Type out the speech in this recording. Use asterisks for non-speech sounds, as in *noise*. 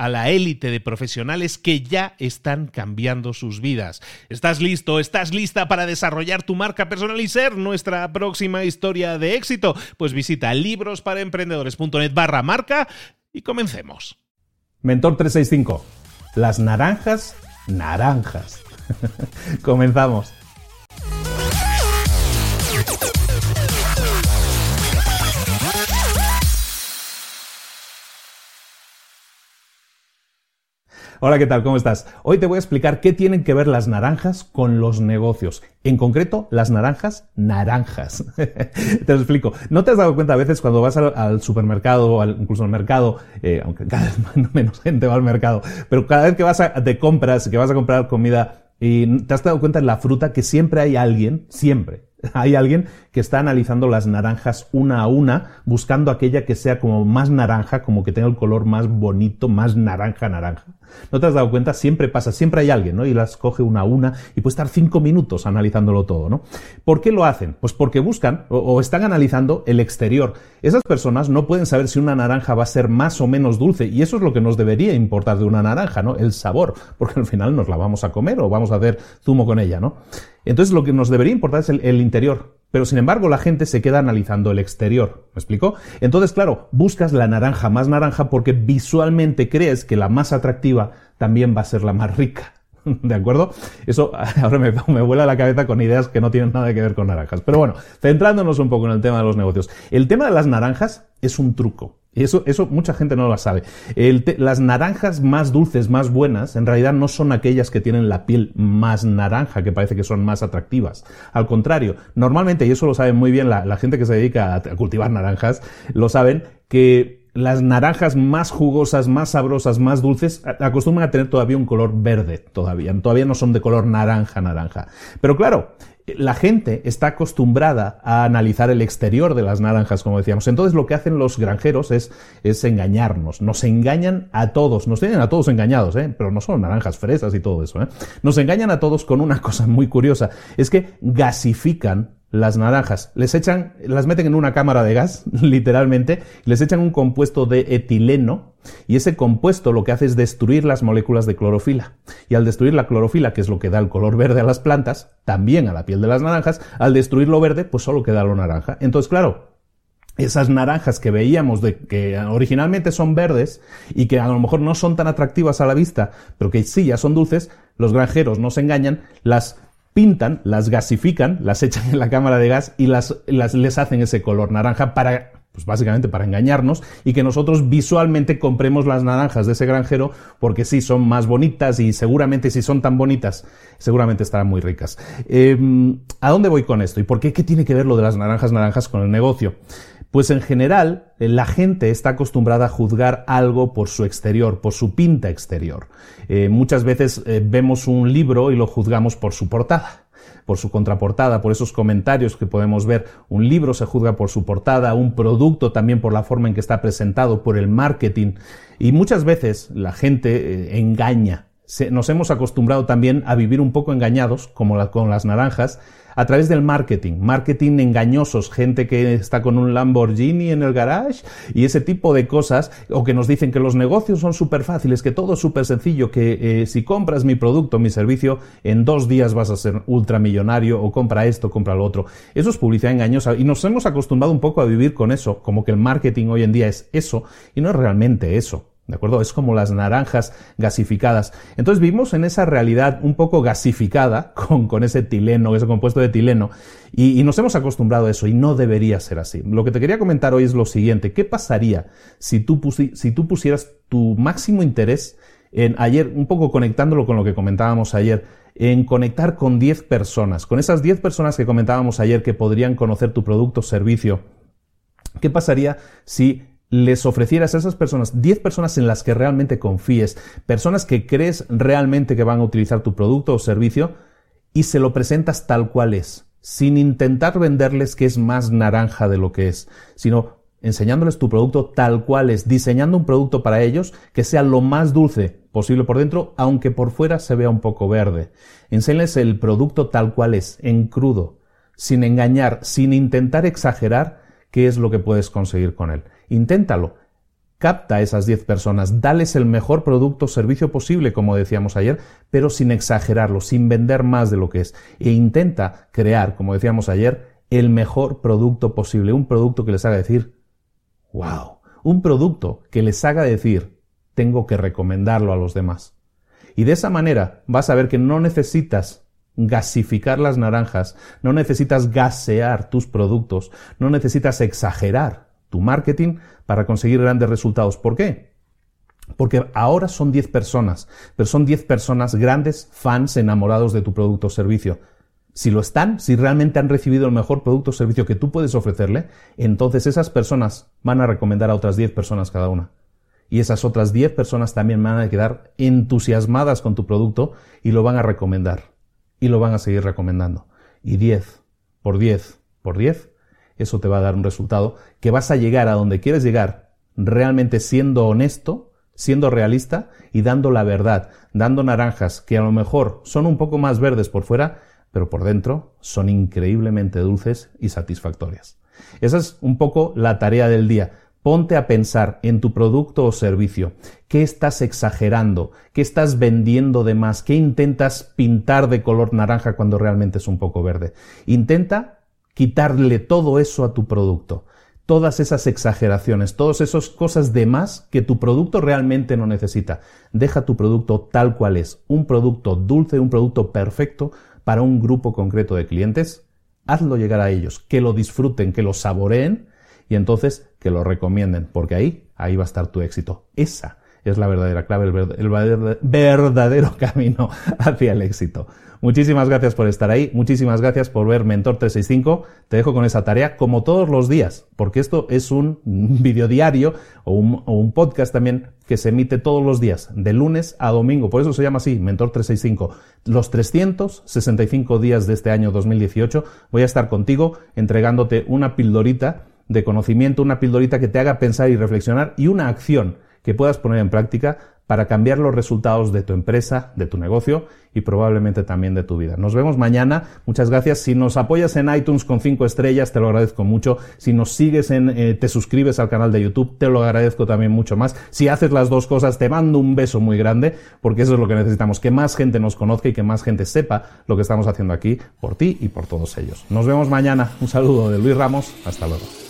a la élite de profesionales que ya están cambiando sus vidas. ¿Estás listo? ¿Estás lista para desarrollar tu marca personal y ser nuestra próxima historia de éxito? Pues visita librosparaemprendedores.net barra marca y comencemos. Mentor 365. Las naranjas, naranjas. *laughs* Comenzamos. Hola, ¿qué tal? ¿Cómo estás? Hoy te voy a explicar qué tienen que ver las naranjas con los negocios. En concreto, las naranjas naranjas. *laughs* te lo explico. ¿No te has dado cuenta a veces cuando vas al, supermercado o incluso al mercado, eh, aunque cada vez *laughs* menos gente va al mercado, pero cada vez que vas a, de compras, que vas a comprar comida, y te has dado cuenta en la fruta que siempre hay alguien, siempre, *laughs* hay alguien que está analizando las naranjas una a una, buscando aquella que sea como más naranja, como que tenga el color más bonito, más naranja, naranja. ¿No te has dado cuenta? Siempre pasa, siempre hay alguien, ¿no? Y las coge una a una y puede estar cinco minutos analizándolo todo, ¿no? ¿Por qué lo hacen? Pues porque buscan o, están analizando el exterior. Esas personas no pueden saber si una naranja va a ser más o menos dulce y eso es lo que nos debería importar de una naranja, ¿no? El sabor, porque al final nos la vamos a comer o vamos a hacer zumo con ella, ¿no? Entonces lo que nos debería importar es el, interior. Pero sin embargo la gente se queda analizando el exterior. ¿Me explico? Entonces, claro, buscas la naranja más naranja porque visualmente crees que la más atractiva también va a ser la más rica. *laughs* ¿De acuerdo? Eso *laughs* ahora me, me, vuela la cabeza con ideas que no tienen nada que ver con naranjas. Pero bueno, centrándonos un poco en el tema de los negocios. El tema de las naranjas es un truco. Eso, eso mucha gente no lo sabe. las naranjas más dulces, más buenas, en realidad no son aquellas que tienen la piel más naranja, que parece que son más atractivas. Al contrario, normalmente, y eso lo saben muy bien la, gente que se dedica a, cultivar naranjas, lo saben, que las naranjas más jugosas, más sabrosas, más dulces, acostumbran a tener todavía un color verde, todavía. Todavía no son de color naranja, naranja. Pero claro, la gente está acostumbrada a analizar el exterior de las naranjas, como decíamos. Entonces lo que hacen los granjeros es, es engañarnos. Nos engañan a todos. Nos tienen a todos engañados, ¿eh? pero no son naranjas fresas y todo eso. ¿eh? Nos engañan a todos con una cosa muy curiosa. Es que gasifican las naranjas, les echan, las meten en una cámara de gas, *laughs* literalmente, les echan un compuesto de etileno y ese compuesto lo que hace es destruir las moléculas de clorofila. Y al destruir la clorofila, que es lo que da el color verde a las plantas, también a la piel de las naranjas, al destruir lo verde, pues solo queda lo naranja. Entonces, claro, esas naranjas que veíamos de que originalmente son verdes y que a lo mejor no son tan atractivas a la vista, pero que sí ya son dulces, los granjeros no se engañan, las pintan, las gasifican, las echan en la cámara de gas y las, las les hacen ese color naranja para pues básicamente para engañarnos y que nosotros visualmente compremos las naranjas de ese granjero porque sí son más bonitas y seguramente si son tan bonitas seguramente estarán muy ricas. Em, ¿A dónde voy con esto? ¿Y por qué qué tiene que ver lo de las naranjas naranjas con el negocio? Pues en general, eh, la gente está acostumbrada a juzgar algo por su exterior, por su pinta exterior. Eh, muchas veces eh, vemos un libro y lo juzgamos por su portada. por su contraportada, por esos comentarios que podemos ver. Un libro se juzga por su portada, un producto también por la forma en que está presentado, por el marketing. Y muchas veces la gente engaña. nos hemos acostumbrado también a vivir un poco engañados, como con las naranjas, a través del marketing, marketing engañosos, gente que está con un Lamborghini en el garage y ese tipo de cosas, o que nos dicen que los negocios son súper fáciles, que todo es súper sencillo, que eh, si compras mi producto, mi servicio, en dos días vas a ser ultramillonario, o compra esto, compra lo otro. Eso es publicidad engañosa y nos hemos acostumbrado un poco a vivir con eso, como que el marketing hoy en día es eso y no es realmente eso. ¿De acuerdo? Es como las naranjas gasificadas. Entonces vivimos en esa realidad un poco gasificada *laughs* con, con ese tileno, ese compuesto de tileno, y, nos hemos acostumbrado a eso y no debería ser así. Lo que te quería comentar hoy es lo siguiente. ¿Qué pasaría si tú, si tú pusieras tu máximo interés en ayer, un poco conectándolo con lo que comentábamos ayer, en conectar con 10 personas, con esas 10 personas que comentábamos ayer que podrían conocer tu producto o servicio? ¿Qué pasaría si les ofrecieras a esas personas 10 personas en las que realmente confíes, personas que crees realmente que van a utilizar tu producto o servicio y se lo presentas tal cual es, sin intentar venderles que es más naranja de lo que es, sino enseñándoles tu producto tal cual es, diseñando un producto para ellos que sea lo más dulce posible por dentro, aunque por fuera se vea un poco verde. Enséñales el producto tal cual es, en crudo, sin engañar, sin intentar exagerar qué es lo que puedes conseguir con él. Inténtalo. Capta a esas 10 personas, dales el mejor producto o servicio posible, como decíamos ayer, pero sin exagerarlo, sin vender más de lo que es. E intenta crear, como decíamos ayer, el mejor producto posible, un producto que les haga decir, wow, un producto que les haga decir, tengo que recomendarlo a los demás. Y de esa manera vas a ver que no necesitas gasificar las naranjas, no necesitas gasear tus productos, no necesitas exagerar tu marketing para conseguir grandes resultados. ¿Por qué? Porque ahora son 10 personas, pero son 10 personas grandes, fans, enamorados de tu producto o servicio. Si lo están, si realmente han recibido el mejor producto o servicio que tú puedes ofrecerle, entonces esas personas van a recomendar a otras 10 personas cada una. Y esas otras 10 personas también van a quedar entusiasmadas con tu producto y lo van a recomendar. Y lo van a seguir recomendando. Y 10 por 10 por 10 eso te va a dar un resultado que vas a llegar a donde quieres llegar realmente siendo honesto, siendo realista y dando la verdad, dando naranjas que a lo mejor son un poco más verdes por fuera, pero por dentro son increíblemente dulces y satisfactorias. Esa es un poco la tarea del día. Ponte a pensar en tu producto o servicio. ¿Qué estás exagerando? ¿Qué estás vendiendo de más? ¿Qué intentas pintar de color naranja cuando realmente es un poco verde? Intenta quitarle todo eso a tu producto. Todas esas exageraciones, todas esas cosas de más que tu producto realmente no necesita. Deja tu producto tal cual es. Un producto dulce, un producto perfecto para un grupo concreto de clientes. Hazlo llegar a ellos, que lo disfruten, que lo saboreen y entonces que lo recomienden, porque ahí, ahí va a estar tu éxito. Esa es la verdadera clave, el verdadero *laughs* camino hacia el éxito. Muchísimas gracias por estar ahí, muchísimas gracias por ver Mentor 365. Te dejo con esa tarea como todos los días, porque esto es un *laughs* video diario o un, o un podcast también que se emite todos los días, de lunes a domingo. Por eso se llama así, Mentor 365. Los 365 días de este año 2018 voy a estar contigo entregándote una pildorita de conocimiento, una pildorita que te haga pensar y reflexionar y una acción que puedas poner en práctica para cambiar los resultados de tu empresa, de tu negocio y probablemente también de tu vida. Nos vemos mañana. Muchas gracias. Si nos apoyas en iTunes con cinco estrellas, te lo agradezco mucho. Si nos sigues en, eh, te suscribes al canal de YouTube, te lo agradezco también mucho más. Si haces las dos cosas, te mando un beso muy grande, porque eso es lo que necesitamos, que más gente nos conozca y que más gente sepa lo que estamos haciendo aquí por ti y por todos ellos. Nos vemos mañana. Un saludo de Luis Ramos. Hasta luego.